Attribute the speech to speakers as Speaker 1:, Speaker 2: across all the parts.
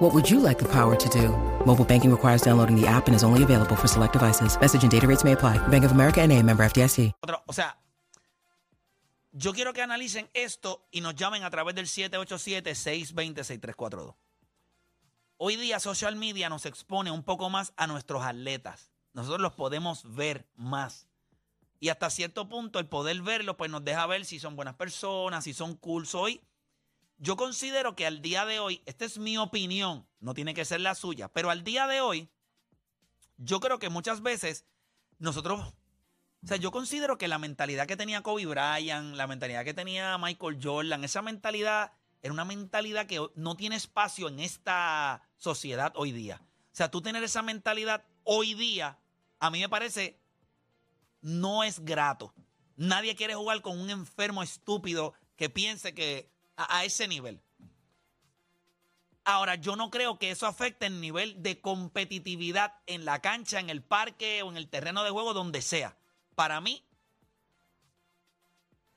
Speaker 1: What would you like the power to do? Mobile banking requires downloading the app and is only available for select devices. Message and data rates may apply. Bank of America and a member FDIC.
Speaker 2: Otro- o sea, yo quiero que analicen esto y nos llamen a través del 787-620-6342. Hoy día social media nos expone un poco más a nuestros atletas. Nosotros los podemos ver más. Y hasta cierto punto el poder verlos pues nos deja ver si son buenas personas, si son cool. Hoy yo considero que al día de hoy, esta es mi opinión, no tiene que ser la suya, pero al día de hoy, yo creo que muchas veces nosotros o sea, yo considero que la mentalidad que tenía Kobe Bryant, la mentalidad que tenía Michael Jordan, esa mentalidad era una mentalidad que no tiene espacio en esta sociedad hoy día. O sea, tú tener esa mentalidad hoy día, a mí me parece, no es grato. Nadie quiere jugar con un enfermo estúpido que piense que a, ese nivel. Ahora, yo no creo que eso afecte el nivel de competitividad en la cancha, en el parque o en el terreno de juego, donde sea. Para mí,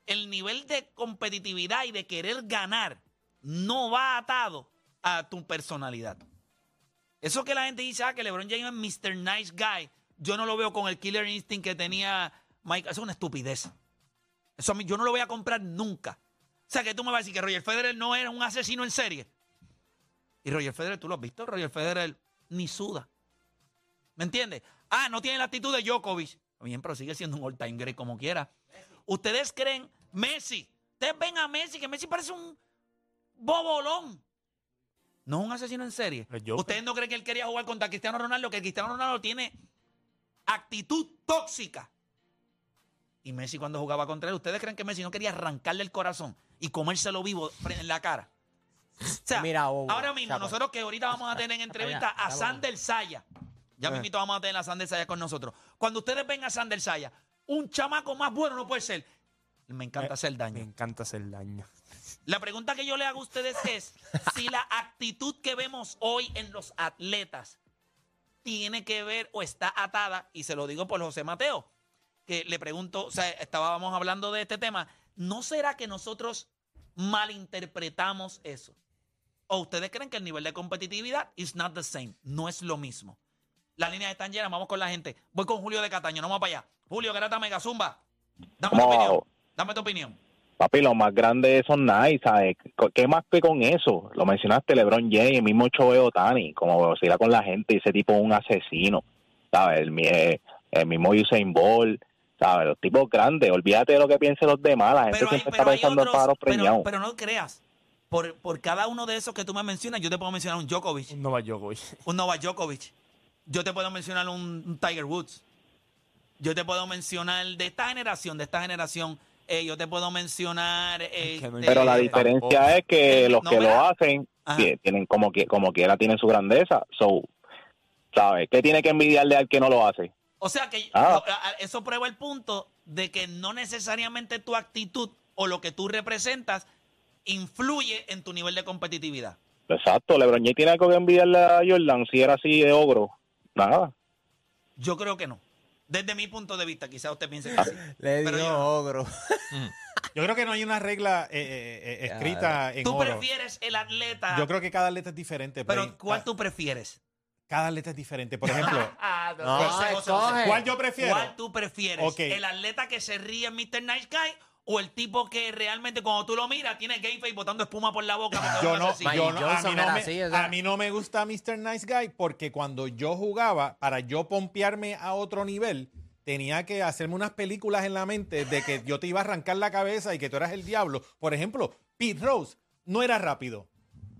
Speaker 2: el nivel de competitividad y de querer ganar no va atado a tu personalidad. Eso que la gente dice, ah, que LeBron James es Mr. Nice Guy, yo no lo veo con el killer instinct que tenía Mike. Es una estupidez. Eso a mí, yo no lo voy a comprar nunca. O sea, que tú me vas a decir que Roger Federer no era un asesino en serie. Y Roger Federer, ¿tú lo has visto? Roger Federer ni suda. ¿Me entiendes? Ah, no tiene la actitud de Djokovic. Bien, pero sigue siendo un all-time great como quiera. ¿Ustedes creen Messi? Ustedes ven a Messi, que Messi parece un bobolón. No es un asesino en serie. ¿Ustedes no creen que él quería jugar contra Cristiano Ronaldo? Que Cristiano Ronaldo tiene actitud tóxica. Y Messi cuando jugaba contra él, ¿ustedes creen que Messi no quería arrancarle el corazón y comérselo vivo en la cara? O sea,
Speaker 3: Mira, Bobo,
Speaker 2: ahora mismo, nosotros que ahorita vamos a tener en entrevista a Sander Saya. Ya
Speaker 3: Eh.
Speaker 2: mismito vamos a tener a Sander Saya con nosotros. Cuando ustedes ven a Sander Saya, un chamaco más bueno no puede ser. Me encanta hacer
Speaker 4: Me
Speaker 2: daño.
Speaker 4: encanta hacer daño.
Speaker 2: La pregunta que yo le hago a ustedes es si la actitud que vemos hoy en los atletas tiene que ver o está atada, y se lo digo por José Mateo, que le pregunto, o sea, estábamos hablando de este tema, ¿no será que nosotros malinterpretamos eso? ¿O ustedes creen que el nivel de competitividad is not the same? No es lo mismo. Las líneas están llenas, vamos con la gente. Voy con Julio de Cataño, no vamos para allá. Julio, Garata Mega Zumba. Dame tu opinión. Dame tu opinión.
Speaker 5: Papi, los más grandes son nice, ¿sabes? ¿Qué más que con eso? Lo mencionaste, LeBron James, el mismo Choeo Tani, como vacila con la gente, ese tipo es un asesino, ¿sabes? El, eh, el mismo Usain Bolt, ¿sabes? Los tipos grandes, olvídate de lo que piensen los demás, la gente
Speaker 2: Pero
Speaker 5: siempre está pensando en
Speaker 2: otros,
Speaker 5: pájaros
Speaker 2: pero,
Speaker 5: preñados.
Speaker 2: pero no creas. Por, por cada uno de esos que tú me mencionas, yo te puedo mencionar un Djokovic,
Speaker 4: Un Novak Djokovic.
Speaker 2: un Novak Djokovic. Yo te puedo mencionar un, un Tiger Woods. Yo te puedo mencionar de esta generación, de esta generación. eh, yo te puedo mencionar. eh,
Speaker 4: que no
Speaker 5: Pero la diferencia
Speaker 4: tampoco.
Speaker 5: es que
Speaker 2: Eh,
Speaker 5: los
Speaker 2: no,
Speaker 5: que lo hacen
Speaker 2: Ajá.
Speaker 5: tienen como que como quiera tienen su grandeza. So, ¿sabes? ¿Qué tiene que envidiarle al que no lo hace?
Speaker 2: O sea que
Speaker 5: Ah.
Speaker 2: eso prueba el punto de que no necesariamente tu actitud o lo que tú representas influye en tu nivel de competitividad.
Speaker 5: Exacto, LeBron James tiene algo que envidiarle a Jordan si era así de ogro. Nada.
Speaker 2: Yo creo que no. Desde mi punto de vista, quizás usted piense que sí.
Speaker 3: Le
Speaker 2: Pero
Speaker 3: dio
Speaker 2: yo-
Speaker 3: ogro.
Speaker 4: Yo creo que no hay una regla eh, eh, eh, escrita en
Speaker 2: ¿Tú
Speaker 4: oro.
Speaker 2: prefieres el atleta?
Speaker 4: Yo creo que cada atleta es diferente.
Speaker 2: Pero
Speaker 4: Play.
Speaker 2: ¿cuál
Speaker 4: Ca-
Speaker 2: tú prefieres?
Speaker 4: Cada atleta es diferente. Por ejemplo,
Speaker 3: No,
Speaker 2: José, José,
Speaker 3: escoge.
Speaker 2: José.
Speaker 4: ¿cuál yo prefiero?
Speaker 2: ¿Cuál tú prefieres?
Speaker 4: Ok.
Speaker 2: ¿El atleta que se ríe en Mr. Nice Guy o el tipo que realmente cuando tú lo miras tiene game face botando espuma por la boca? porque es
Speaker 4: Yo
Speaker 2: un
Speaker 4: no,
Speaker 2: asesino?
Speaker 4: yo no, a,
Speaker 3: Johnson
Speaker 4: mí no
Speaker 3: era
Speaker 4: me,
Speaker 3: así, o sea.
Speaker 4: a mí no me gusta Mr. Nice Guy porque cuando yo jugaba, para yo pompearme a otro nivel, tenía que hacerme unas películas en la mente de que yo te iba a arrancar la cabeza y que tú eras el diablo. Por ejemplo, Pete Rose no era rápido,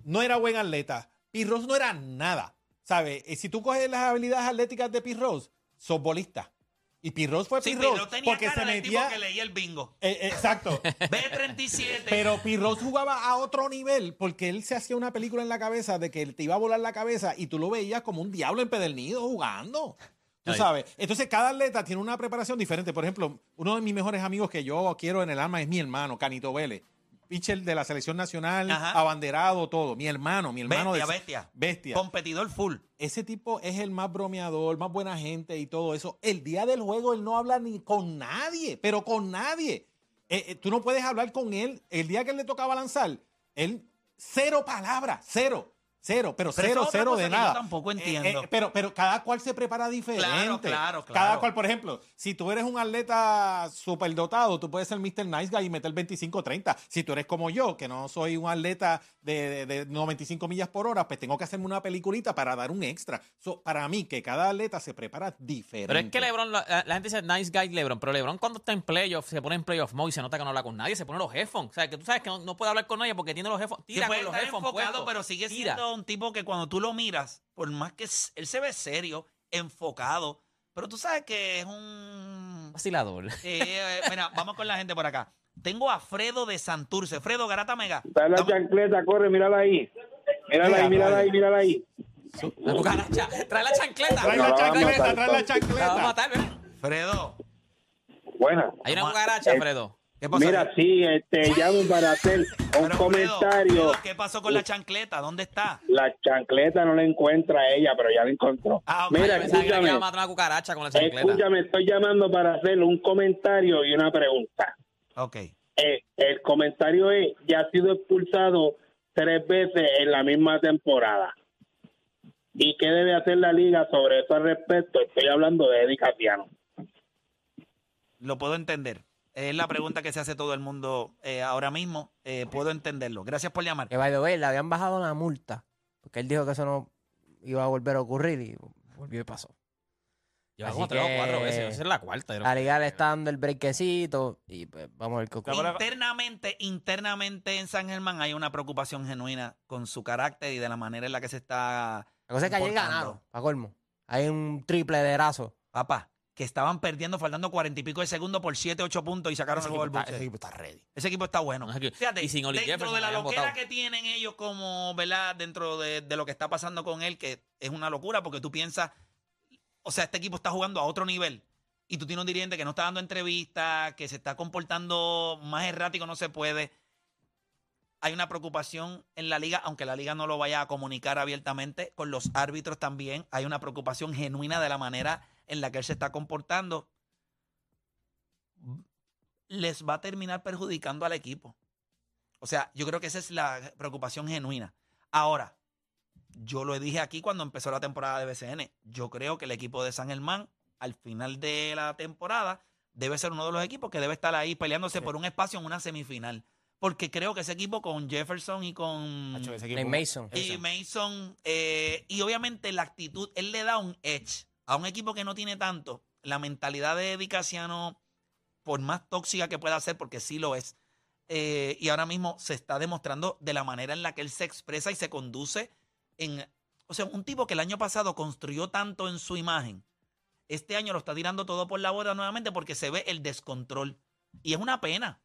Speaker 4: no era buen atleta. Pete Rose no era nada. ¿Sabes? Si tú coges las habilidades atléticas de Pete Rose, sos bolista. Y Pete Rose fue
Speaker 2: Sí, tenía
Speaker 4: porque
Speaker 2: cara
Speaker 4: se
Speaker 2: del tipo
Speaker 4: metía...
Speaker 2: que leía el bingo.
Speaker 4: Eh, eh, exacto.
Speaker 2: B37.
Speaker 4: Pero Pirros jugaba a otro nivel porque él se hacía una película en la cabeza de que te iba a volar la cabeza y tú lo veías como un diablo empedernido jugando. Tú
Speaker 3: Ahí.
Speaker 4: sabes. Entonces, cada atleta tiene una preparación diferente. Por ejemplo, uno de mis mejores amigos que yo quiero en el alma es mi hermano, Canito Vélez. Pitcher de la selección nacional,
Speaker 2: Ajá.
Speaker 4: abanderado, todo. Mi hermano, mi hermano.
Speaker 2: Bestia,
Speaker 4: de-
Speaker 2: bestia.
Speaker 4: Bestia.
Speaker 2: Competidor full.
Speaker 4: Ese tipo es el más bromeador, más buena gente y todo eso. El día del juego él no habla ni con nadie, pero con nadie. Eh, eh, tú no puedes hablar con él. El día que él le tocaba lanzar, él cero palabras, cero. Cero, pero,
Speaker 2: Pero
Speaker 4: cero, cero de
Speaker 2: que yo
Speaker 4: nada.
Speaker 2: tampoco
Speaker 4: Eh,
Speaker 2: entiendo.
Speaker 4: eh, pero, pero cada cual se prepara diferente.
Speaker 2: Claro, claro, claro.
Speaker 4: Cada cual, por ejemplo, si tú eres un atleta superdotado, tú puedes ser Mr. Nice Guy y meter 25 30. Si tú eres como yo, que no soy un atleta de, de, de 95 millas por hora, pues tengo que hacerme una peliculita para dar un extra. So, para mí, que cada atleta se prepara diferente.
Speaker 3: Pero es que LeBron, la, la gente dice nice guy LeBron, pero LeBron cuando está en playoff se pone en playoff mode y se nota que no habla con nadie, se pone los headphones. O sea, que tú sabes que no, no puede hablar con nadie porque tiene los headphones. Tira
Speaker 2: puede
Speaker 3: con los
Speaker 2: estar
Speaker 3: headphones
Speaker 2: enfocado,
Speaker 3: puestos.
Speaker 2: pero sigue
Speaker 3: Tira.
Speaker 2: siendo un tipo que cuando tú lo miras, por más que él se ve serio, enfocado, pero tú sabes que es un...
Speaker 3: Vacilador.
Speaker 2: Eh, eh, mira, vamos con la gente por acá. Tengo a Fredo de Santurce. Fredo Garata Mega.
Speaker 6: Trae la
Speaker 2: Dame-
Speaker 6: chancleta, corre, mírala ahí. Mírala ahí, mírala ahí, mírala ahí.
Speaker 3: La cucaracha. Trae la chancleta.
Speaker 4: Trae la chancleta, trae la
Speaker 6: no.
Speaker 3: La va a
Speaker 4: chancleta.
Speaker 3: matar, ¿ves?
Speaker 2: Fredo,
Speaker 6: Buena.
Speaker 3: Hay una
Speaker 2: Vamos
Speaker 3: cucaracha,
Speaker 6: Eh,
Speaker 3: Fredo.
Speaker 2: ¿qué pasó?
Speaker 6: Mira, sí, este, llamo para hacer un
Speaker 2: Pero, Fredo,
Speaker 6: comentario.
Speaker 2: Fredo, ¿Qué pasó con la chancleta? ¿Dónde está?
Speaker 6: La chancleta no la encuentra ella, pero ya la encontró.
Speaker 2: Ah, ok.
Speaker 6: Mira,
Speaker 3: que
Speaker 6: escúchame,
Speaker 3: iba a matar una cucaracha con la chancleta.
Speaker 6: escúchame, estoy llamando para hacer un comentario y una pregunta.
Speaker 2: Ok.
Speaker 6: Eh, el comentario es, ya ha sido expulsado tres veces en la misma temporada. ¿Y qué debe hacer la liga sobre eso al respecto? Estoy hablando de Eddie Casiano.
Speaker 2: Lo puedo entender. Es la pregunta que se hace todo el mundo eh, ahora mismo. Eh, puedo entenderlo. Gracias por llamar.
Speaker 7: Que way, le habían bajado la multa. Porque él dijo que eso no iba a volver a ocurrir y volvió y pasó.
Speaker 3: Lleva
Speaker 7: Así
Speaker 3: como tres o cuatro veces. Esa es la cuarta. yo
Speaker 7: La liga le está dando el breakcito y pues vamos a ver qué ocurre.
Speaker 2: Internamente, internamente en San Germán hay una preocupación genuina con su carácter y de la manera en la que se está.
Speaker 7: La cosa es que ayer ganaron, para colmo. Hay un triple de erazo.
Speaker 2: Papá, que estaban perdiendo, faltando cuarenta y pico de segundos por siete, ocho puntos y sacaron
Speaker 3: Ese
Speaker 2: el
Speaker 3: equipo
Speaker 2: gol.
Speaker 3: está-
Speaker 2: Buche.
Speaker 3: ese equipo está ready.
Speaker 2: Ese equipo está bueno. Fíjate,
Speaker 3: y sin Oli
Speaker 2: dentro
Speaker 3: Jefferson
Speaker 2: de la
Speaker 3: habían
Speaker 2: loquera
Speaker 3: votado.
Speaker 2: que tienen ellos como, ¿verdad? Dentro de, de lo que está pasando con él, que es una locura porque tú piensas, o sea, este equipo está jugando a otro nivel y tú tienes un dirigente que no está dando entrevistas, que se está comportando más errático, no se puede. Hay una preocupación en la liga, aunque la liga no lo vaya a comunicar abiertamente, con los árbitros también. Hay una preocupación genuina de la manera en la que él se está comportando. Les va a terminar perjudicando al equipo. O sea, yo creo que esa es la preocupación genuina. Ahora, yo lo dije aquí cuando empezó la temporada de BCN. Yo creo que el equipo de San Germán, al final de la temporada, debe ser uno de los equipos que debe estar ahí peleándose por un espacio en una semifinal. Porque creo que ese equipo con Jefferson y con
Speaker 3: equipo-
Speaker 7: Mason.
Speaker 2: y Mason, eh, y obviamente la actitud, él le da un edge a un equipo que no tiene tanto. La mentalidad de Eddie Casiano, por más tóxica que pueda ser, porque sí lo es, eh, y ahora mismo se está demostrando de la manera en la que él se expresa y se conduce O sea, un tipo que el año pasado construyó tanto en su imagen, este año lo está tirando todo por la borda nuevamente porque se ve el descontrol. Y es una pena.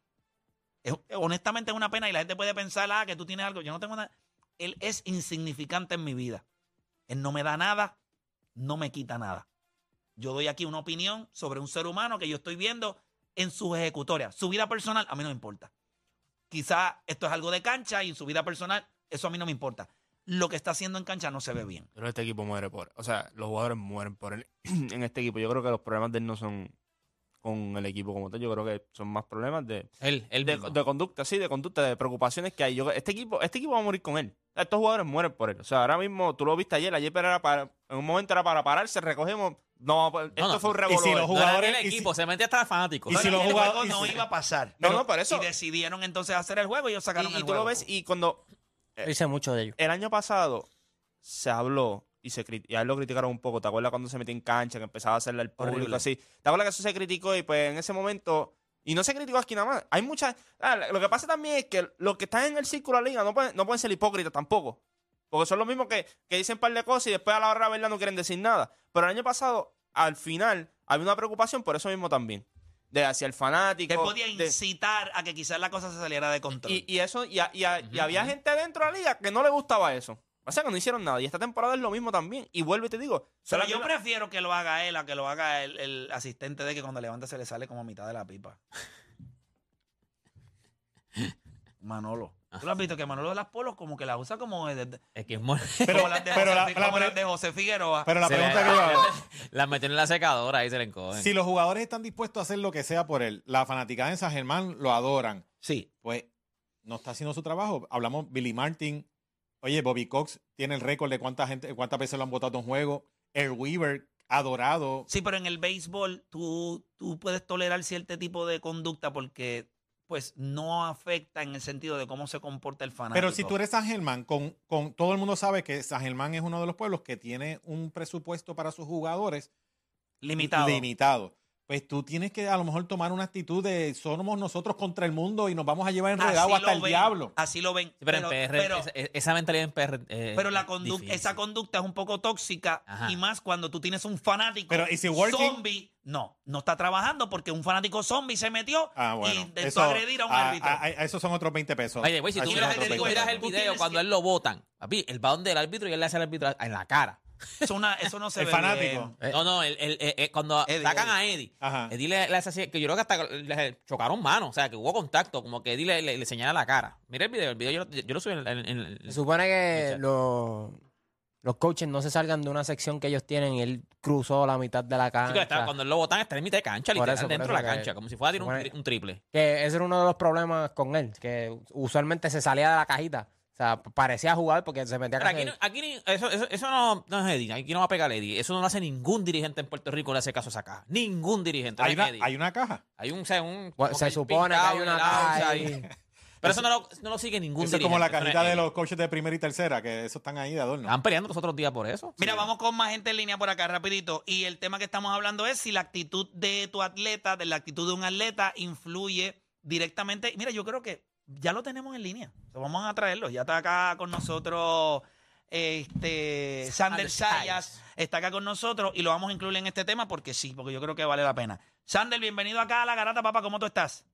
Speaker 2: Es- honestamente es una pena y la gente puede pensar, ah, que tú tienes algo. Yo no tengo nada. Él es insignificante en mi vida. Él no me da nada, no me quita nada. Yo doy aquí una opinión sobre un ser humano que yo estoy viendo en sus ejecutorias. Su vida personal, a mí no me importa. Quizá esto es algo de cancha y en su vida personal, eso a mí no me importa. Lo que está haciendo en cancha no se ve bien.
Speaker 8: Pero este equipo muere por. O sea, los jugadores mueren por él en este equipo. Yo creo que los problemas de él no son con el equipo como tal. Yo creo que son más problemas de,
Speaker 3: Él, él
Speaker 8: de, conducta, sí, de conducta, de preocupaciones que hay. Yo, este equipo este equipo va a morir con él. Estos jugadores mueren por él. O sea, ahora mismo tú lo viste ayer. Ayer era para. En un momento era para pararse, recogemos. No, esto
Speaker 3: no.
Speaker 8: fue un
Speaker 4: Y si
Speaker 8: revolver.
Speaker 4: los
Speaker 3: No
Speaker 4: jugadores-
Speaker 3: ni el
Speaker 4: y si-
Speaker 3: equipo, se metía hasta fanáticos.
Speaker 4: y si los
Speaker 2: el
Speaker 4: jugadores- y
Speaker 2: no iba a pasar.
Speaker 8: No, no, por eso.
Speaker 2: Y decidieron entonces hacer el juego y ellos sacaron
Speaker 8: Y, y
Speaker 2: el
Speaker 8: tú
Speaker 2: juego.
Speaker 8: lo ves y cuando
Speaker 7: Dice mucho de ellos.
Speaker 8: el año pasado se habló y se y a él lo criticaron un poco. ¿Te acuerdas cuando se metió en cancha, que empezaba a hacerle al público
Speaker 2: Horrible.
Speaker 8: así? ¿Te acuerdas que eso se criticó y pues en ese momento... Y no se criticó aquí nada más. Hay muchas... ah, lo que pasa también es que los que están en el círculo de la liga no pueden, no pueden ser hipócritas tampoco. Porque son los mismos que, que dicen un par de cosas y después a la hora de verdad no quieren decir nada. Pero el año pasado, al final, había una preocupación por eso mismo también. De hacia el fanático.
Speaker 2: que podía
Speaker 8: de-
Speaker 2: incitar a que quizás la cosa se saliera de control.
Speaker 8: y, y eso, y, a- y a- y había gente dentro de la liga que no le gustaba eso. O sea que no hicieron nada. Y esta temporada es lo mismo también. Y vuelvo y te digo.
Speaker 2: Pero yo prefiero que lo haga él a que lo haga el, el asistente de que cuando levanta se le sale como mitad de la pipa. Manolo. ¿Tú lo has visto que Manolo de las Polos como que la usa como de, de-
Speaker 3: Es que es
Speaker 2: como las de,
Speaker 4: pero
Speaker 2: José,
Speaker 4: la,
Speaker 2: como
Speaker 4: pre-
Speaker 2: las de José Figueroa?
Speaker 4: pero la
Speaker 3: se
Speaker 4: pregunta
Speaker 3: le-
Speaker 4: que yo hago,
Speaker 3: La meten en la secadora y se le encogen.
Speaker 4: si los jugadores están dispuestos a hacer lo que sea por él, la fanaticada en San Germán lo adoran,
Speaker 2: sí.
Speaker 4: pues no está haciendo su trabajo. Hablamos Billy Martin, oye, Bobby Cox tiene el récord de cuánta gente, cuántas veces lo han votado en juego, Air Weaver, adorado.
Speaker 2: Sí, pero en el béisbol tú, tú puedes tolerar cierto tipo de conducta porque pues no afecta en el sentido de cómo se comporta el fanático.
Speaker 4: Pero si tú eres San Germán, con, con todo el mundo sabe que San Germán es uno de los pueblos que tiene un presupuesto para sus jugadores
Speaker 2: limitado.
Speaker 4: limitado. Pues tú tienes que a lo mejor tomar una actitud de somos nosotros contra el mundo y nos vamos a llevar enredado
Speaker 2: Así
Speaker 4: hasta el
Speaker 2: ven,
Speaker 4: diablo.
Speaker 2: Así lo ven.
Speaker 3: Sí, pero, en PR,
Speaker 2: pero-
Speaker 3: esa, esa mentalidad en PR. eh,
Speaker 2: pero la conducta, esa conducta es un poco tóxica
Speaker 3: Ajá.
Speaker 2: y más cuando tú tienes un fanático
Speaker 4: Pero,
Speaker 2: zombie. No, no está trabajando porque un fanático zombie se metió
Speaker 4: Ah,
Speaker 2: y intentó
Speaker 4: Eso,
Speaker 2: agredir a un árbitro.
Speaker 4: ah, ah, esos son otros 20 pesos.
Speaker 3: Oye, güey, si tú miras, el,
Speaker 4: otros
Speaker 3: tú
Speaker 4: 20
Speaker 3: miras
Speaker 4: pesos.
Speaker 3: el
Speaker 2: Tú
Speaker 3: video cuando
Speaker 2: que-
Speaker 3: él lo votan, papi, él va donde el árbitro y él le hace al árbitro en la cara.
Speaker 2: Eso, una- eso no se
Speaker 4: El
Speaker 2: ve
Speaker 4: fanático.
Speaker 2: bien.
Speaker 3: No, no, el, el- el- el- cuando
Speaker 2: Eddie,
Speaker 3: sacan
Speaker 2: Eddie.
Speaker 3: a Eddie,
Speaker 4: Ajá.
Speaker 3: Eddie le, le hace así, que yo creo que hasta le chocaron manos, o sea, que hubo contacto, como que Eddie le, le, le señala la cara. Mira el video, el video yo, lo- yo lo subí en, en- en-
Speaker 7: Se supone que
Speaker 3: Muchacho.
Speaker 7: los, los coaches no se salgan de una sección que ellos tienen y él cruzó la mitad de la
Speaker 3: Sí,
Speaker 7: cancha.
Speaker 3: que está- cuando él lo botan está en mitad de cancha,
Speaker 7: Por
Speaker 3: literal,
Speaker 7: eso, por
Speaker 3: dentro de
Speaker 7: eso
Speaker 3: la
Speaker 7: que-
Speaker 3: cancha, como si fuera a tirar un,
Speaker 7: supone-
Speaker 3: tri- un triple.
Speaker 7: Que ese era uno de los problemas con él, que usualmente se salía de la cajita. O sea, parecía jugar porque se metía a
Speaker 3: Pero aquí, no- aquí eso, eso, eso no, no es Eddie, aquí no va a pegar Eddie. Eso no lo hace ningún dirigente en Puerto Rico, le hace caso a esa caja. Ningún dirigente.
Speaker 4: Hay
Speaker 3: no
Speaker 4: una,
Speaker 3: Eddie.
Speaker 4: hay una caja.
Speaker 3: Hay un, o sea, un-
Speaker 7: Bueno,
Speaker 3: como
Speaker 7: se
Speaker 3: que
Speaker 7: supone que hay una caja ahí.
Speaker 3: Pero eso no lo, no lo sigue ningún
Speaker 4: Eso es
Speaker 3: dirigente.
Speaker 4: como la
Speaker 3: eso
Speaker 4: cajita de los coaches de primera y tercera, que esos están ahí de adorno.
Speaker 3: Estaban peleando los otros días por eso.
Speaker 2: Mira,
Speaker 3: Sí.
Speaker 2: vamos con más gente en línea por acá, rapidito. Y el tema que estamos hablando es si la actitud de tu atleta, de la actitud de un atleta, influye directamente. Mira, yo creo que ya lo tenemos en línea. O sea, vamos a traerlo. Ya está acá con nosotros este Sander
Speaker 3: Sander
Speaker 2: Sayas. Está acá con nosotros y lo vamos a incluir en este tema porque sí, porque yo creo que vale la pena. Sander, bienvenido acá a La Garata, papá. ¿Cómo tú estás?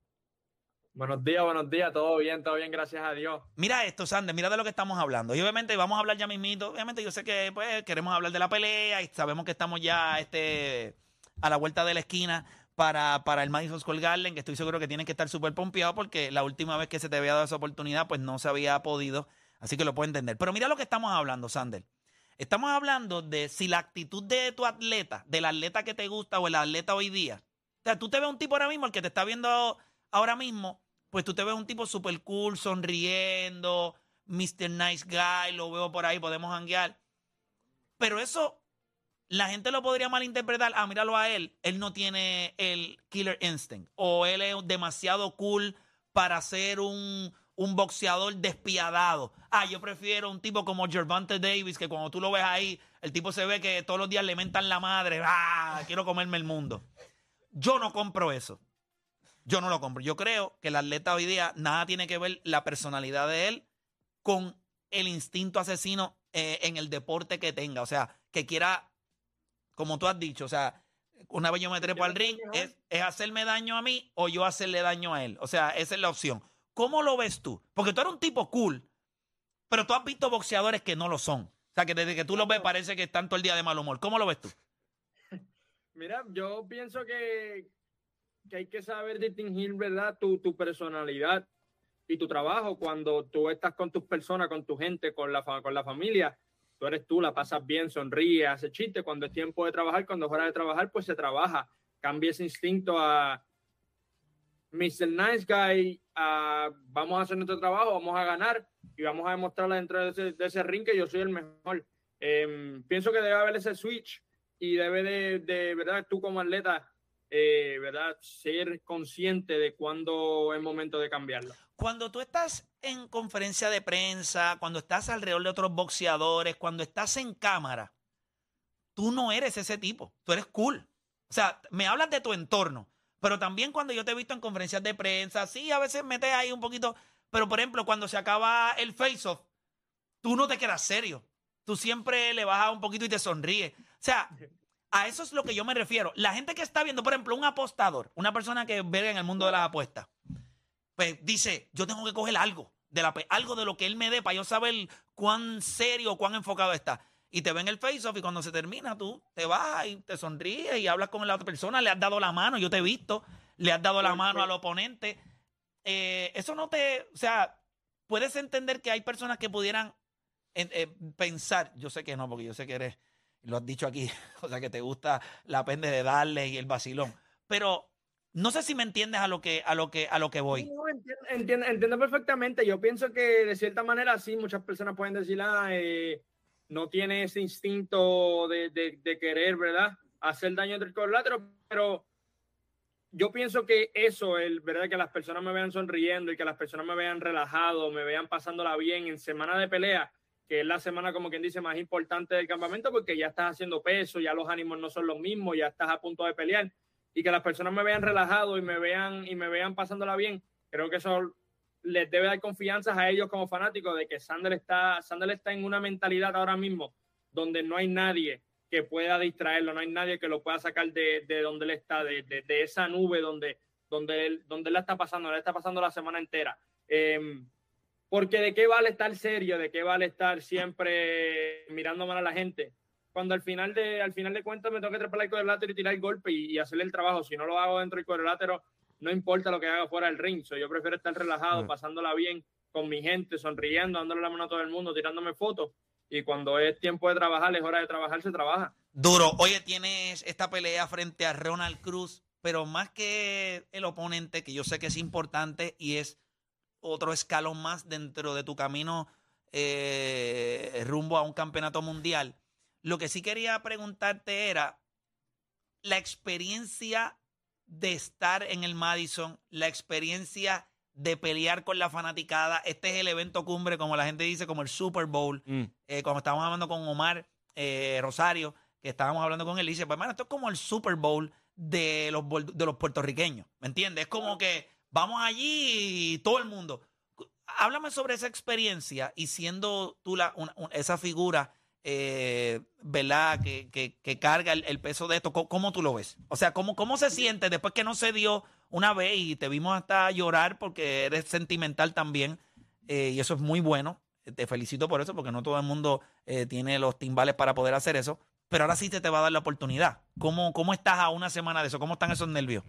Speaker 9: Buenos días, buenos días, todo bien, todo bien, gracias a Dios.
Speaker 2: Mira esto, Sander, mira de lo que estamos hablando. Y obviamente vamos a hablar ya mismito. Obviamente yo sé que pues queremos hablar de la pelea y sabemos que estamos ya este, a la vuelta de la esquina para, para el Madison Square Garden, que estoy seguro que tienen que estar súper pompeados porque la última vez que se te había dado esa oportunidad pues no se había podido. Así que lo puedo entender. Pero mira lo que estamos hablando, Sander. Estamos hablando de si la actitud de tu atleta, del atleta que te gusta o el atleta hoy día. O sea, tú te ves un tipo ahora mismo, el que te está viendo ahora mismo, pues tú te ves un tipo super cool, sonriendo, Mr. Nice Guy, lo veo por ahí, podemos hanguear. Pero eso, la gente lo podría malinterpretar. Ah, míralo a él, él no tiene el killer instinct. O él es demasiado cool para ser un, un boxeador despiadado. Ah, yo prefiero un tipo como Gervonta Davis, que cuando tú lo ves ahí, el tipo se ve que todos los días le mentan la madre. Ah, quiero comerme el mundo. Yo no compro eso. Yo no lo compro. Yo creo que el atleta hoy día nada tiene que ver la personalidad de él con el instinto asesino eh, en el deporte que tenga. O sea, que quiera, como tú has dicho, o sea, una vez yo me trepo al ring, es, es hacerme daño a mí o yo hacerle daño a él. O sea, esa es la opción. ¿Cómo lo ves tú? Porque tú eres un tipo cool, pero tú has visto boxeadores que no lo son. O sea, que desde que tú los ves parece que están todo el día de mal humor. ¿Cómo lo ves tú?
Speaker 9: Mira, yo pienso que, que hay que saber distinguir, ¿verdad? Tu, tu personalidad y tu trabajo cuando tú estás con tus personas, con tu gente, con la, con la familia. Tú eres tú, la pasas bien, sonríes, haces chiste. Cuando es tiempo de trabajar, cuando es hora de trabajar, pues se trabaja. Cambia ese instinto a Mr. Nice Guy, a vamos a hacer nuestro trabajo, vamos a ganar y vamos a demostrarle dentro de ese, de ese ring que yo soy el mejor. Em, pienso que debe haber ese switch y debe de, de verdad, tú como atleta, eh, verdad, ser consciente de cuándo es momento de cambiarlo.
Speaker 2: Cuando tú estás en conferencia de prensa, cuando estás alrededor de otros boxeadores, cuando estás en cámara, tú no eres ese tipo. Tú eres cool. O sea, me hablas de tu entorno. Pero también cuando yo te he visto en conferencias de prensa, sí, a veces metes ahí un poquito. Pero por ejemplo, cuando se acaba el face-off, tú no te quedas serio. Tú siempre le bajas un poquito y te sonríes. O sea, a eso es lo que yo me refiero. La gente que está viendo, por ejemplo, un apostador, una persona que verga en el mundo de las apuestas, pues dice, yo tengo que coger algo de la, algo de lo que él me dé para yo saber cuán serio cuán enfocado está. Y te ven el face-off y cuando se termina tú te vas y te sonríes y hablas con la otra persona, le has dado la mano, yo te he visto, le has dado la mano al oponente. Eh, eso no te, o sea, puedes entender que hay personas que pudieran eh, eh, pensar, yo sé que no, porque yo sé que eres, lo has dicho aquí, o sea, que te gusta la pende de darle y el vacilón, pero no sé si me entiendes a lo que, a lo que, a lo que voy.
Speaker 9: No, entiendo, entiendo- entiendo perfectamente. Yo pienso que de cierta manera sí, muchas personas pueden decir, ah, eh, no tiene ese instinto de, de- de querer, ¿verdad? Hacer daño entre el cuadrilátero, pero yo pienso que eso, el verdad, que las personas me vean sonriendo y que las personas me vean relajado, me vean pasándola bien en semana de pelea, que es la semana, como quien dice, más importante del campamento, porque ya estás haciendo peso, ya los ánimos no son los mismos, ya estás a punto de pelear, y que las personas me vean relajado y me vean, y me vean pasándola bien, creo que eso les debe dar confianza a ellos como fanáticos de que Sander está, está en una mentalidad ahora mismo donde no hay nadie que pueda distraerlo, no hay nadie que lo pueda sacar de, de donde él está, de, de- de esa nube donde, donde, él, donde la está pasando, la está pasando la semana entera. Eh, porque de qué vale estar serio, de qué vale estar siempre mirando mal a la gente, cuando al final de, al final de cuentas me tengo que trepar el cuadrilátero y tirar el golpe y, y hacerle el trabajo. Si no lo hago dentro del cuadrilátero, no importa lo que haga fuera del ring. So, yo prefiero estar relajado,
Speaker 4: Mm.
Speaker 9: pasándola bien con mi gente, sonriendo, dándole la mano a todo el mundo, tirándome fotos. Y cuando es tiempo de trabajar, es hora de trabajar, se trabaja.
Speaker 2: Duro, oye, tienes esta pelea frente a Ronald Cruz, pero más que el oponente, que yo sé que es importante y es otro escalón más dentro de tu camino eh, rumbo a un campeonato mundial. Lo que sí quería preguntarte era la experiencia de estar en el Madison, la experiencia de pelear con la fanaticada. Este es el evento cumbre, como la gente dice, como el Super Bowl.
Speaker 8: Mm.
Speaker 2: Eh, cuando estábamos hablando con Omar eh, Rosario, que estábamos hablando con él, dice, pues hermano, esto es como el Super Bowl de los, de los puertorriqueños, ¿me entiendes? Es como que vamos allí y todo el mundo. Háblame sobre esa experiencia y siendo tú la, una- esa figura, eh, ¿verdad? Que, que- carga el, peso de esto, ¿cómo, tú lo ves? O sea, ¿cómo, ¿cómo se siente después que no se dio una vez y te vimos hasta llorar porque eres sentimental también? eh, y eso es muy bueno. Te felicito por eso, porque no todo el mundo eh, tiene los timbales para poder hacer eso. Pero ahora sí te, te va a dar la oportunidad. ¿Cómo, ¿Cómo estás a una semana de eso? ¿Cómo están esos nervios?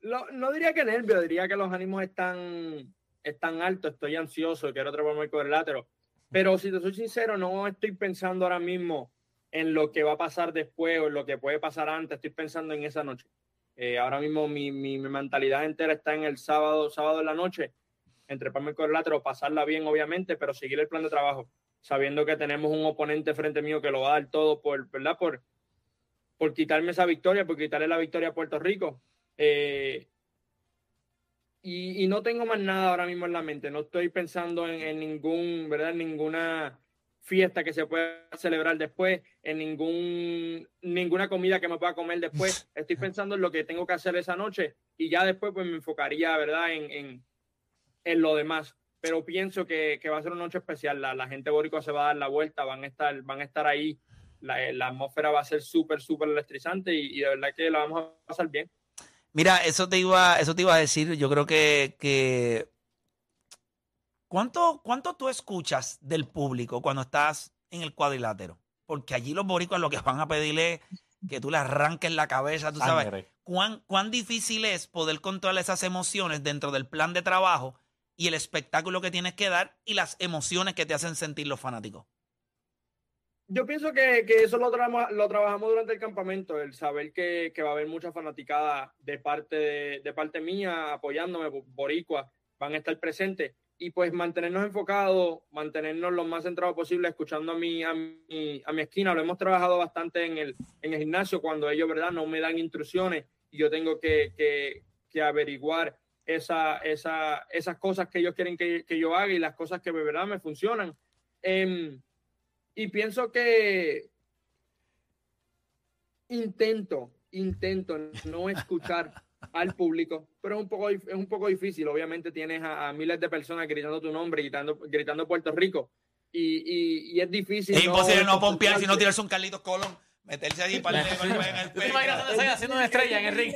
Speaker 9: Lo- no diría que nervios, diría que los ánimos están, están altos, estoy ansioso, quiero treparme el cuadrilátero. Pero si te soy sincero, no estoy pensando ahora mismo en lo que va a pasar después o en lo que puede pasar antes, estoy pensando en esa noche. Eh, ahora mismo mi, mi, mentalidad entera está en el sábado, sábado en la noche, en treparme el cuadrilátero, pasarla bien obviamente, pero seguir el plan de trabajo, sabiendo que tenemos un oponente frente mío que lo va a dar todo por, ¿verdad? Por, por quitarme esa victoria, por quitarle la victoria a Puerto Rico. Eh, y, y no tengo más nada ahora mismo en la mente. No estoy pensando en, en ningún, ¿verdad? Ninguna fiesta que se pueda celebrar después, en ningún, ninguna comida que me pueda comer después. Estoy pensando en lo que tengo que hacer esa noche y ya después pues me enfocaría, ¿verdad? En, en, en lo demás. Pero pienso que, que va a ser una noche especial. La, la gente boricua se va a dar la vuelta, van a estar, van a estar ahí. La, la atmósfera va a ser súper, súper electrizante y, y de verdad que la vamos a pasar bien.
Speaker 2: Mira, eso te iba, eso te iba a decir. Yo creo que, que ¿cuánto, ¿cuánto tú escuchas del público cuando estás en el cuadrilátero? Porque allí los boricuas lo que van a pedirle es que tú le arranques la cabeza, tú sabes. ¿Cuán, ¿Cuán difícil es poder controlar esas emociones dentro del plan de trabajo y el espectáculo que tienes que dar y las emociones que te hacen sentir los fanáticos?
Speaker 9: Yo pienso que, que eso lo, trama- lo trabajamos durante el campamento, el saber que, que va a haber mucha fanaticada de parte, de, de parte mía, apoyándome, bo- boricua, van a estar presentes. Y pues mantenernos enfocados, mantenernos lo más centrados posible, escuchando a mi, a mi, a mi esquina. Lo hemos trabajado bastante en el, en el gimnasio cuando ellos, ¿verdad?, no me dan instrucciones y yo tengo que, que, que averiguar esa, esa, esas cosas que ellos quieren que, que yo haga y las cosas que verdad me funcionan. Em, y pienso que intento, intento no escuchar al público, pero es un poco, es un poco difícil. Obviamente tienes a, a miles de personas gritando tu nombre, gritando, gritando Puerto Rico. Y, y, y es difícil.
Speaker 2: Es imposible no pompear si no tirarse un Carlitos Colón, meterse allí para el, para el- para el
Speaker 3: ¿Tú te imaginas
Speaker 2: pecho.
Speaker 3: Haciendo una estrella en el ring?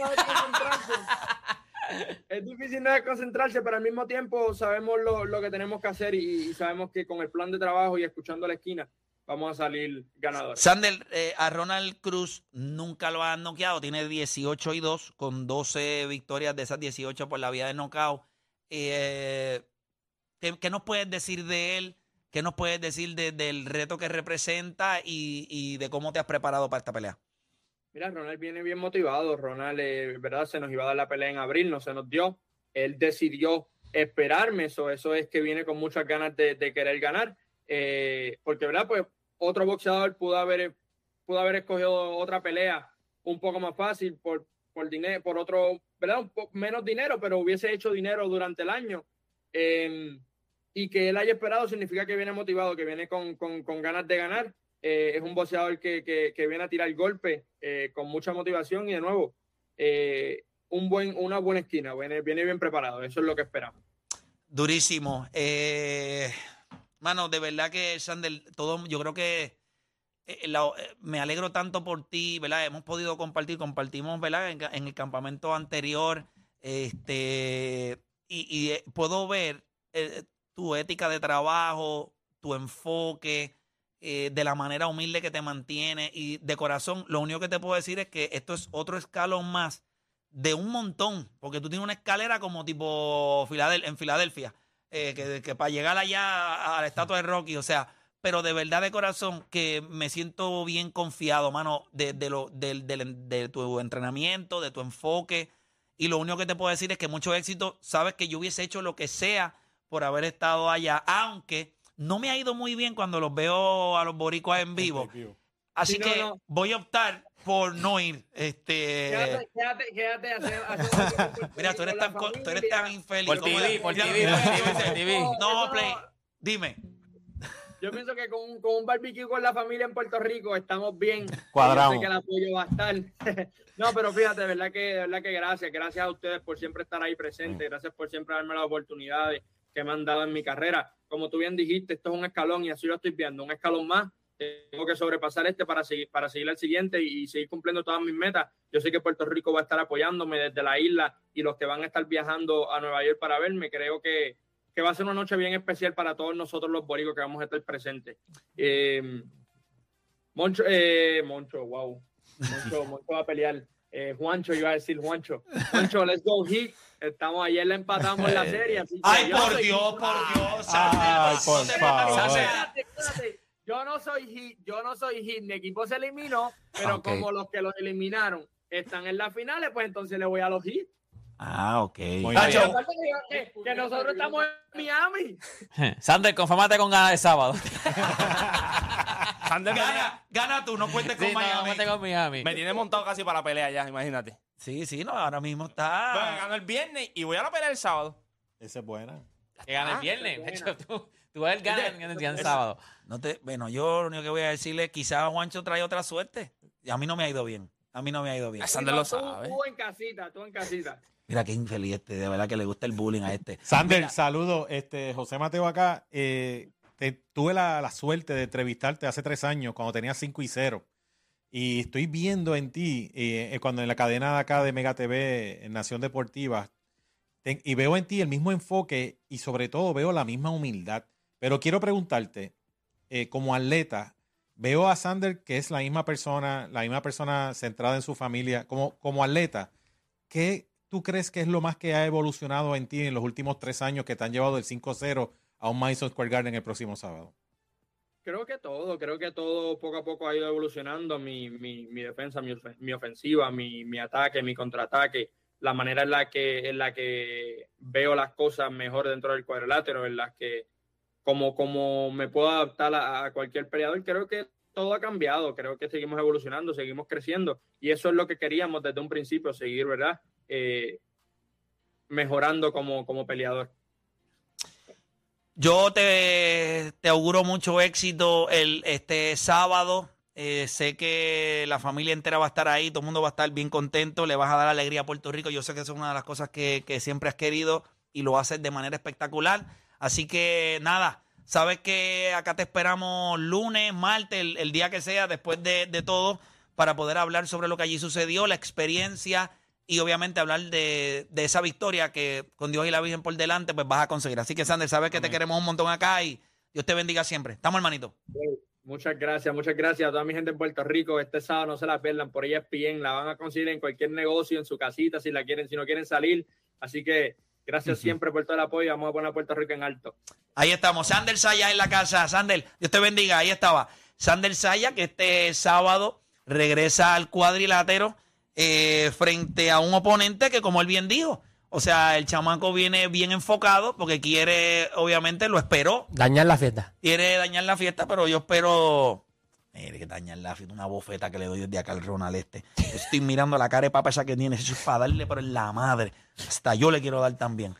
Speaker 9: es difícil no concentrarse, pero al mismo tiempo sabemos lo, lo que tenemos que hacer y, y sabemos que con el plan de trabajo y escuchando a la esquina vamos a salir ganadores.
Speaker 2: Sander, eh, a Ronald Cruz nunca lo han noqueado. Tiene 18 y 2 con 12 victorias de esas 18 por la vía de knockout. Eh, ¿qué, qué nos puedes decir de él? ¿Qué nos puedes decir de- del reto que representa y, y de cómo te has preparado para esta pelea?
Speaker 9: Mira, Ronald viene bien motivado. Ronald, eh, verdad, se nos iba a dar la pelea en abril, no se nos dio. Él decidió esperarme, eso, eso es que viene con muchas ganas de, de querer ganar. Porque, ¿verdad? Pues otro boxeador pudo haber, pudo haber escogido otra pelea un poco más fácil por, por dinero, por otro, ¿verdad? Un menos dinero, pero hubiese hecho dinero durante el año. Eh, y que él haya esperado significa que viene motivado, que viene con, con, con ganas de ganar. Eh, es un boxeador que, que, que viene a tirar golpe eh, con mucha motivación y de nuevo, eh, un buen, una buena esquina, viene, viene bien preparado, eso es lo que esperamos.
Speaker 2: Durísimo. Eh, mano, de verdad que, Sander, todo, yo creo que eh, la- eh, me alegro tanto por ti, ¿verdad? Hemos podido compartir, compartimos, ¿verdad? En, el campamento anterior, este, y, y, eh, puedo ver eh, tu ética de trabajo, tu enfoque, eh, de la manera humilde que te mantiene y de corazón, lo único que te puedo decir es que esto es otro escalón más de un montón, porque tú tienes una escalera como tipo en Filadelfia, eh, que, que para llegar allá a la estatua de Rocky, o sea, pero de verdad de corazón que me siento bien confiado, mano, de, de lo, del- de tu entrenamiento, de tu enfoque, y lo único que te puedo decir es que mucho éxito, sabes que yo hubiese hecho lo que sea por haber estado allá, aunque no me ha ido muy bien cuando los veo a los boricuas en vivo, así
Speaker 9: Sí, no,
Speaker 2: que
Speaker 9: no.
Speaker 2: voy a optar por no ir, este...
Speaker 9: Quédate, quédate, quédate. hacer- hacer-
Speaker 2: Mira, tú eres tan, tú eres tan infeliz.
Speaker 3: Por
Speaker 2: ¿Cómo
Speaker 3: TV, por TV, por.
Speaker 2: No, Play, dime.
Speaker 9: Yo pienso que con, con un barbecue con la familia en Puerto Rico estamos bien.
Speaker 4: Cuadramos.
Speaker 9: Yo sé que el apoyo va a estar. no, pero fíjate, de verdad que, de verdad que gracias. Gracias a ustedes por siempre estar ahí presentes. Gracias por siempre darme las oportunidades que me han dado en mi carrera. Como tú bien dijiste, esto es un escalón y así lo estoy viendo. Un escalón más. Tengo que sobrepasar este para seguir, para seguir al siguiente y, y seguir cumpliendo todas mis metas. Yo sé que Puerto Rico va a estar apoyándome desde la isla y los que van a estar viajando a Nueva York para verme. Creo que, que va a ser una noche bien especial para todos nosotros los boricos que vamos a estar presentes. Eh, Moncho, eh, Moncho, wow. Moncho, Moncho va a pelear. Eh, Juancho, iba a decir Juancho. Juancho, let's go hit. Estamos ayer la empatamos en la serie. Así que
Speaker 2: Ay, por Dios, por Dios.
Speaker 4: Ay, por favor.
Speaker 9: Espérate, espérate. Yo no soy hit, yo no soy hit. Mi equipo se eliminó, pero
Speaker 2: Ok.
Speaker 9: como los que los eliminaron están en las finales, pues entonces le voy a los hits.
Speaker 2: Ah, ok.
Speaker 4: Muy
Speaker 2: Tacho,
Speaker 4: bien.
Speaker 9: Aparte que, que- nosotros estamos en Miami.
Speaker 3: Sander, confirmate con ganas de sábado.
Speaker 8: Sander
Speaker 2: Gana, gana tú, no cuentes con
Speaker 3: Sí,
Speaker 2: Miami.
Speaker 3: confirmate con Miami.
Speaker 8: me tiene montado casi para la pelea ya, imagínate.
Speaker 2: Sí, sí, no, ahora mismo
Speaker 8: Bueno,
Speaker 2: está.
Speaker 8: gano el viernes y voy a la pelea el sábado.
Speaker 4: Esa es buena.
Speaker 3: Que gane el
Speaker 8: Ah,
Speaker 3: viernes. Hecho, tú, tú eres el gana el, sábado.
Speaker 2: No te, bueno, yo lo único que voy a decirle es quizás Juancho trae otra suerte. Y a mí no me ha ido bien. A mí no me ha ido bien.
Speaker 8: Sander lo
Speaker 9: Tú-
Speaker 8: sabe.
Speaker 9: Tú en casita, tú en casita.
Speaker 2: Mira qué infeliz este, de verdad que le gusta el bullying a este.
Speaker 4: Sander, saludo. Este, José Mateo acá. Eh, te- tuve la, la suerte de entrevistarte hace tres años, cuando tenía 5 y 0. Y estoy viendo en ti, eh, eh, cuando en la cadena de acá de Mega TV, en Nación Deportiva, te- y veo en ti el mismo enfoque y sobre todo veo la misma humildad. Pero quiero preguntarte, eh, como atleta, veo a Sander que es la misma persona, la misma persona centrada en su familia, como, como atleta, ¿qué tú crees que es lo más que ha evolucionado en ti en los últimos tres años que te han llevado del 5-0 a un Madison Square Garden el próximo sábado?
Speaker 9: Creo que todo, creo que todo poco a poco ha ido evolucionando. Mi, mi, defensa, mi, mi ofensiva, mi ataque, mi contraataque, la manera en la que en la que veo las cosas mejor dentro del cuadrilátero, en las que como, como me puedo adaptar a, cualquier peleador, creo que todo ha cambiado, creo que seguimos evolucionando, seguimos creciendo y eso es lo que queríamos desde un principio, seguir, ¿verdad? Eh, mejorando como, como peleador.
Speaker 2: Yo te, te auguro mucho éxito el, este sábado. Eh, sé que la familia entera va a estar ahí, todo el mundo va a estar bien contento, le vas a dar alegría a Puerto Rico. Yo sé que eso es una de las cosas que, que siempre has querido y lo haces de manera espectacular. Así que nada, sabes que acá te esperamos lunes, martes, el, el día que sea, después de, de todo, para poder hablar sobre lo que allí sucedió, la experiencia y obviamente hablar de, de esa victoria que con Dios y la Virgen por delante, pues vas a conseguir. Así que, Sander, sabes que te queremos un montón acá y Dios te bendiga siempre. Estamos, hermanito.
Speaker 9: Muchas gracias, muchas gracias a toda mi gente en Puerto Rico. Este sábado no se la pierdan por ESPN. La van a conseguir en cualquier negocio, en su casita, si la quieren, si no quieren salir. Así que gracias siempre por todo el apoyo. Vamos a poner a Puerto Rico en alto.
Speaker 2: Ahí estamos. Sander Saya en la casa. Sander, Dios te bendiga. Ahí estaba. Sander Saya, que este sábado regresa al cuadrilátero eh, frente a un oponente que, como él bien dijo, o sea, el chamaco viene bien enfocado porque quiere, obviamente, lo esperó.
Speaker 7: Dañar la fiesta.
Speaker 2: Quiere dañar la fiesta, pero yo espero. Mire, que dañar la una bofeta que le doy desde acá al Ronald este. Estoy mirando la cara de papa esa que tiene, eso es para darle por la madre. Hasta yo le quiero dar también.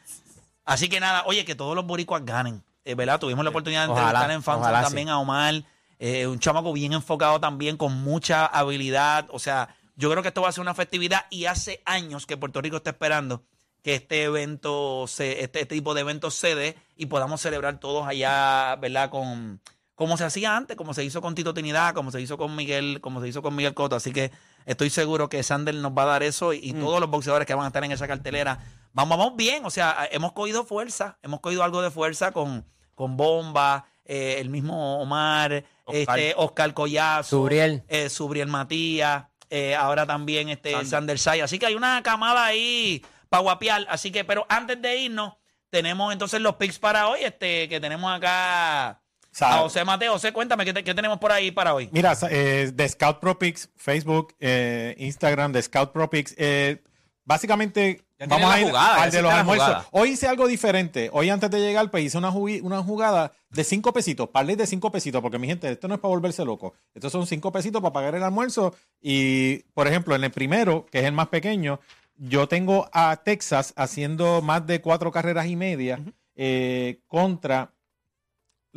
Speaker 2: Así que nada, oye, que todos los boricuas ganen. Eh, ¿Verdad? Tuvimos la oportunidad de
Speaker 7: Ojalá,
Speaker 2: entrevistar en
Speaker 7: ojalá
Speaker 2: también a Omar. eh, un chamaco bien enfocado también, con mucha habilidad. O sea, yo creo que esto va a ser una festividad y hace años que Puerto Rico está esperando que este evento, se, este, este tipo de eventos se dé y podamos celebrar todos allá, ¿verdad? Con como se hacía antes, como se hizo con Tito Trinidad, como se hizo con Miguel, como se hizo con Miguel Cotto. Así que estoy seguro que Sander nos va a dar eso y, y todos los boxeadores que van a estar en esa cartelera. Vamos, vamos bien, o sea, hemos cogido fuerza, hemos cogido algo de fuerza con, con Bomba, eh, el mismo Omar,
Speaker 8: Oscar.
Speaker 2: este Oscar Collazo,
Speaker 7: Subriel.
Speaker 2: eh, Subriel Matías, eh, ahora también este Sander Say. Así que hay una camada ahí para guapiar. Así que, pero antes de irnos, tenemos entonces los picks para hoy, este, que tenemos acá a José Mateo. José, cuéntame, ¿qué, te- qué tenemos por ahí para hoy?
Speaker 4: Mira, eh, de Scout Pro Picks, Facebook, eh, Instagram, de Scout Pro Picks. eh, básicamente,
Speaker 3: Ya
Speaker 4: vamos a ir
Speaker 3: jugada,
Speaker 4: al de los almuerzos.
Speaker 3: jugada.
Speaker 4: Hoy hice algo diferente. Hoy, antes de llegar, pues hice una, una jugada de cinco pesitos, parlay de cinco pesitos, porque mi gente, esto no es para volverse loco. Estos son cinco pesitos para pagar el almuerzo. Y, por ejemplo, en el primero, que es el más pequeño, yo tengo a Texas haciendo más de cuatro carreras y media eh, contra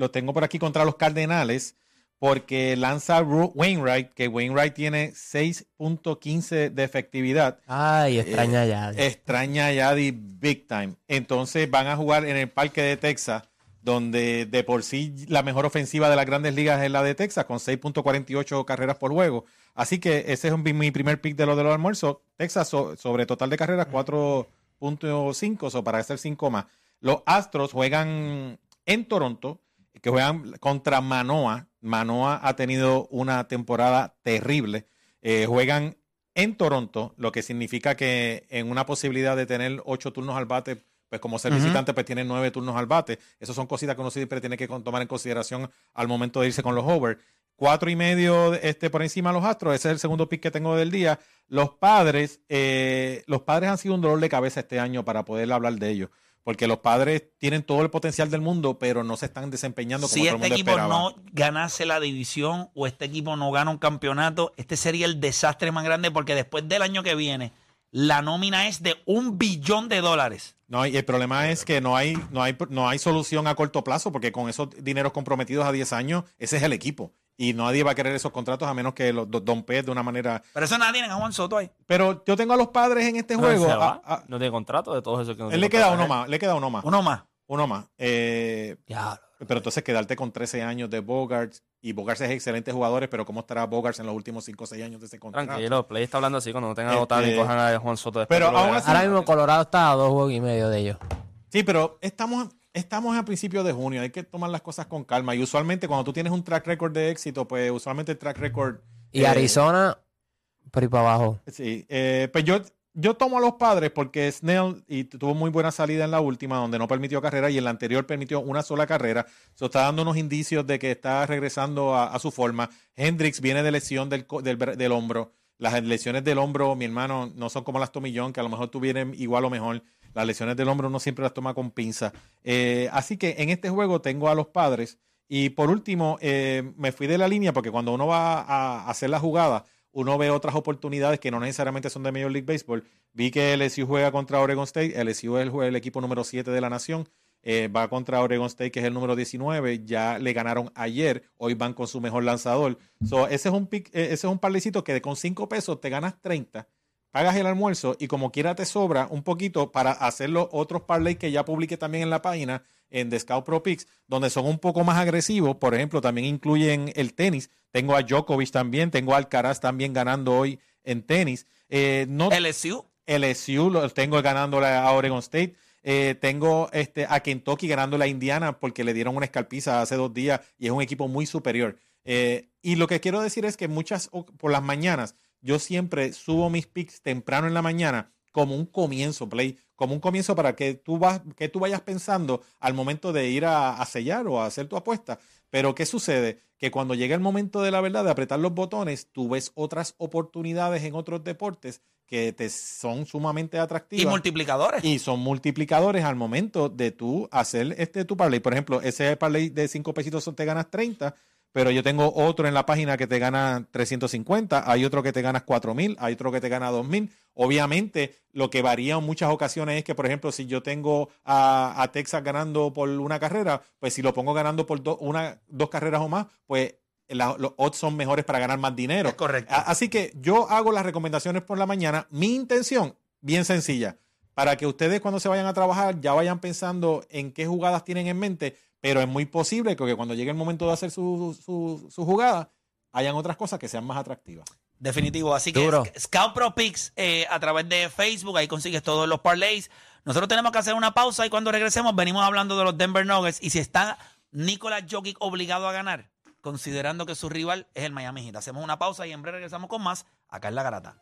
Speaker 4: lo tengo por aquí contra los Cardenales, porque lanza Wainwright, que Wainwright tiene 6.15 de efectividad.
Speaker 7: Ay, extraña
Speaker 4: Eh,
Speaker 7: ya.
Speaker 4: Extraña Yadi big time. Entonces van a jugar en el parque de Texas, donde de por sí la mejor ofensiva de las grandes ligas es la de Texas, con 6.48 carreras por juego. Así que ese es mi mi primer pick de lo de los almuerzos. Texas so- sobre total de carreras 4.5, o para hacer 5 más. Los Astros juegan en Toronto, que juegan contra Manoa. Manoa ha tenido una temporada terrible. Eh, juegan en Toronto, lo que significa que en una posibilidad de tener ocho turnos al bate, pues como ser visitante, pues tienen nueve turnos al bate. Esas son cositas que uno siempre tiene que tomar en consideración al momento de irse con los over. Cuatro y medio este, por encima de los Astros, ese es el segundo pick que tengo del día. Los padres, eh, los padres han sido un dolor de cabeza este año para poder hablar de ellos. Porque los padres tienen todo el potencial del mundo, pero no se están desempeñando como
Speaker 2: Si
Speaker 4: todo el
Speaker 2: este
Speaker 4: mundo
Speaker 2: equipo
Speaker 4: esperaba.
Speaker 2: no ganase la división o este equipo no gana un campeonato, este sería el desastre más grande porque después del año que viene, la nómina es de un billón de dólares.
Speaker 4: No, y el problema es que no hay, no hay, no hay solución a corto plazo, porque con esos dineros comprometidos a 10 años, ese es el equipo. Y nadie va a querer esos contratos a menos que los do- Don Pez de una manera.
Speaker 2: Pero eso nada tienen a Juan Soto ahí.
Speaker 4: Pero yo tengo a los padres en este juego.
Speaker 8: Se va.
Speaker 4: a- a-
Speaker 8: no tiene contrato de todos esos que no
Speaker 4: él
Speaker 8: tiene
Speaker 4: le queda uno más, le queda uno más.
Speaker 2: Uno más.
Speaker 4: Uno más. Eh,
Speaker 7: Diablo.
Speaker 4: pero entonces quedarte con 13 años de Bogarts. Y Bogarts es excelente jugador, pero ¿cómo estará Bogarts en los últimos 5 o 6 años de ese contrato?
Speaker 8: Tranquilo, Play está hablando así cuando no tengan
Speaker 4: Este-
Speaker 8: a Otani cojan a Juan Soto después.
Speaker 4: Pero aún así-
Speaker 7: Ahora mismo Colorado está a dos juegos y medio de ellos.
Speaker 4: Sí, pero estamos, estamos a principios de junio, hay que tomar las cosas con calma. Y usualmente cuando tú tienes un track record de éxito, pues usualmente el track record...
Speaker 7: Y
Speaker 4: eh,
Speaker 7: Arizona, por ahí para abajo.
Speaker 4: Sí, eh, pues yo, yo tomo a los padres porque Snell y tu- tuvo muy buena salida en la última, donde no permitió carrera, y en la anterior permitió una sola carrera. Eso está dando unos indicios de que está regresando a, su forma. Hendrix viene de lesión del, del, del hombro. Las lesiones del hombro, mi hermano, no son como las tomillón, que a lo mejor tuvieran igual o mejor. Las lesiones del hombro uno siempre las toma con pinza. Eh, así que en este juego tengo a los padres. Y por último, eh, me fui de la línea porque cuando uno va a hacer la jugada, uno ve otras oportunidades que no necesariamente son de Major League Baseball. Vi que LSU juega contra Oregon State. LSU es el, el equipo número 7 de la nación. Eh, va contra Oregon State, que es el número 19. Ya le ganaron ayer. Hoy van con su mejor lanzador. So, ese es un pick, eh, ese es un parlecito que con 5 pesos te ganas 30 pagas el almuerzo y como quiera te sobra un poquito para hacer los otros parlays que ya publiqué también en la página en The Scout Pro Picks, donde son un poco más agresivos. Por ejemplo, también incluyen el tenis. Tengo a Djokovic también, tengo a Alcaraz también ganando hoy en tenis. Eh, no,
Speaker 2: LSU.
Speaker 4: LSU lo tengo ganándole a Oregon State. Eh, tengo este, a Kentucky ganándole a Indiana porque le dieron una escalpiza hace dos días y es un equipo muy superior. Eh, y lo que quiero decir es que muchas, por las mañanas, yo siempre subo mis picks temprano en la mañana como un comienzo, Play, como un comienzo para que tú, vas, que tú vayas pensando al momento de ir a, a sellar o a hacer tu apuesta. Pero ¿qué sucede? Que cuando llega el momento de la verdad, de apretar los botones, tú ves otras oportunidades en otros deportes que te son sumamente atractivas.
Speaker 2: Y multiplicadores.
Speaker 4: Y son multiplicadores al momento de tú hacer este tu parlay. Por ejemplo, ese parlay de 5 pesitos te ganas 30, pero yo tengo otro en la página que te gana 350, hay otro que te ganas 4000, hay otro que te gana 2000. Obviamente, lo que varía en muchas ocasiones es que, por ejemplo, si yo tengo a, a Texas ganando por una carrera, pues si lo pongo ganando por do- una, dos carreras o más, pues la- los odds son mejores para ganar más dinero.
Speaker 2: Es correcto.
Speaker 4: Así que yo hago las recomendaciones por la mañana. Mi intención, bien sencilla, para que ustedes cuando se vayan a trabajar ya vayan pensando en qué jugadas tienen en mente, pero es muy posible que cuando llegue el momento de hacer su, su, su jugada, hayan otras cosas que sean más atractivas.
Speaker 2: Definitivo. Así que
Speaker 7: Duro.
Speaker 2: Scout Pro Picks eh, a través de Facebook, ahí consigues todos los parlays. Nosotros tenemos que hacer una pausa y cuando regresemos venimos hablando de los Denver Nuggets y si está Nicolás Jokic obligado a ganar, considerando que su rival es el Miami Heat. Hacemos una pausa y en breve regresamos con más acá en La Garata.